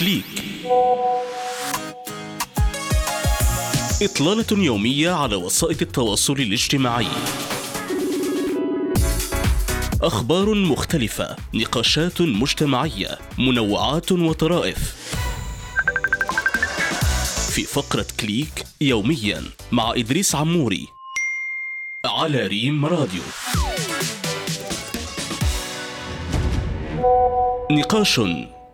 كليك إطلالة يومية على وسائل التواصل الاجتماعي. أخبار مختلفة نقاشات مجتمعية منوعات وطرائف. في فقرة كليك يوميا مع إدريس عموري على ريم راديو. نقاش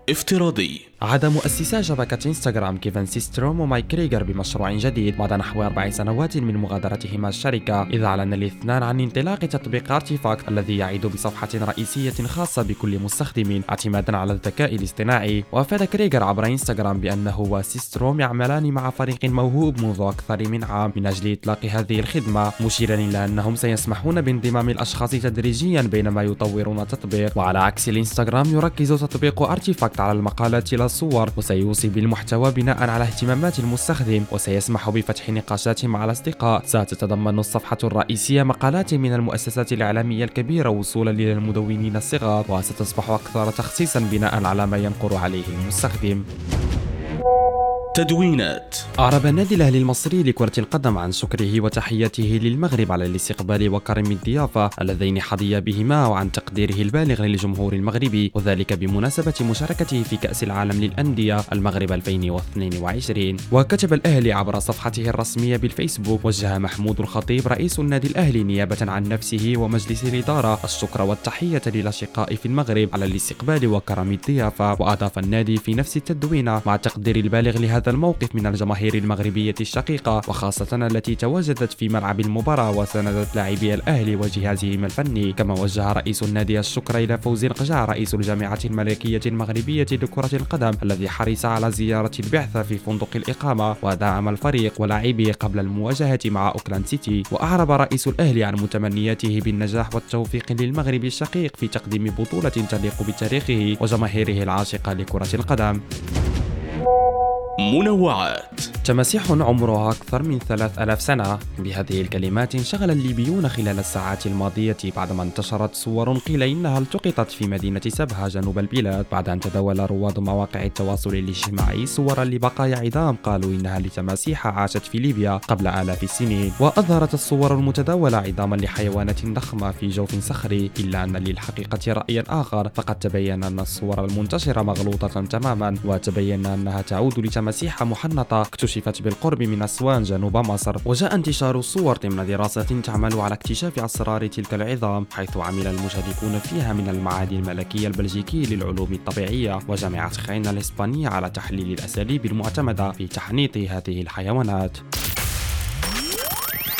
افتراضي. عاد مؤسسا شبكة إنستغرام كيفن سيستروم ومايك كريغر بمشروع جديد بعد نحو أربع سنوات من مغادرتهما الشركة. إذ أعلن الاثنان عن انطلاق تطبيق ارتيفاكت الذي يعد بصفحة رئيسية خاصة بكل مستخدم اعتمادا على الذكاء الاصطناعي. وأفاد كريغر عبر إنستغرام بأنه وسيستروم يعملان مع فريق موهوب منذ أكثر من عام. من أجل إطلاق هذه الخدمة مشيرا إلى أنهم سيسمحون بانضمام الأشخاص تدريجيا بينما يطورون التطبيق. وعلى عكس الإنستغرام يركز تطبيق ارتيفاكت على المقالات لا الصور وسيوصي بالمحتوى بناء على اهتمامات المستخدم وسيسمح بفتح نقاشات مع الأصدقاء. ستتضمن الصفحة الرئيسية مقالات من المؤسسات الإعلامية الكبيرة وصولا إلى المدونين الصغار وستصبح أكثر تخصيصا بناء على ما ينقر عليه المستخدم. تدوينات. أعرب النادي الأهلي المصري لكرة القدم عن شكره وتحيته للمغرب على الاستقبال وكرم الضيافة اللذين حظي بهما وعن تقديره البالغ للجمهور المغربي وذلك بمناسبة مشاركته في كأس العالم للأندية المغرب 2022 وكتب الأهلي عبر صفحته الرسمية بالفيسبوك وجه محمود الخطيب رئيس النادي الأهلي نيابة عن نفسه ومجلس الإدارة الشكر والتحية للأشقاء في المغرب على الاستقبال وكرم الضيافة وأضاف النادي في نفس التدوينة مع تقدير البالغ لهذا هذا الموقف من الجماهير المغربية الشقيقة وخاصة التي تواجدت في ملعب المباراة وساندت لاعبي الأهلي وجهازهم الفني. كما وجه رئيس النادي الشكر إلى فوز القجع رئيس الجامعة الملكية المغربية لكرة القدم الذي حرص على زيارة البعثة في فندق الإقامة ودعم الفريق ولاعبيه قبل المواجهة مع أوكلاند سيتي. وأعرب رئيس الأهلي عن متمنياته بالنجاح والتوفيق للمغرب الشقيق في تقديم بطولة تليق بتاريخه وجماهيره العاشقة لكرة القدم. منوعات. تماسيح عمرها أكثر من ثلاث ألاف سنة. بهذه الكلمات انشغل الليبيون خلال الساعات الماضية بعدما انتشرت صور قيل إنها التقطت في مدينة سبها جنوب البلاد. بعد أن تداول رواد مواقع التواصل الاجتماعي صورا لبقايا عظام قالوا إنها لتماسيح عاشت في ليبيا قبل آلاف السنين. وأظهرت الصور المتداولة عظاما لحيوانات ضخمة في جوف صخري. إلا أن للحقيقة رأيا آخر فقد تبين أن الصور المنتشرة مغلوطة تماما وتبين أنها تعود لتماسيح محنطة اكتشفت بالقرب من أسوان جنوب مصر وجاء انتشار الصور ضمن دراسة تعمل على اكتشاف أسرار تلك العظام حيث عمل المشاركون فيها من المعهد الملكي البلجيكي للعلوم الطبيعية وجامعة خين الإسبانية على تحليل الأساليب المعتمدة في تحنيط هذه الحيوانات.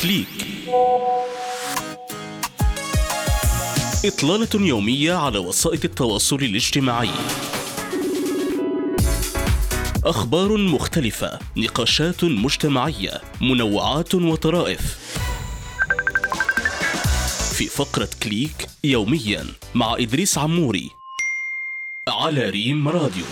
كليك. إطلالة يومية على وسائل التواصل الاجتماعي. أخبار مختلفة نقاشات مجتمعية منوعات وطرائف. في فقرة كليك يوميا مع إدريس عموري على ريم راديو.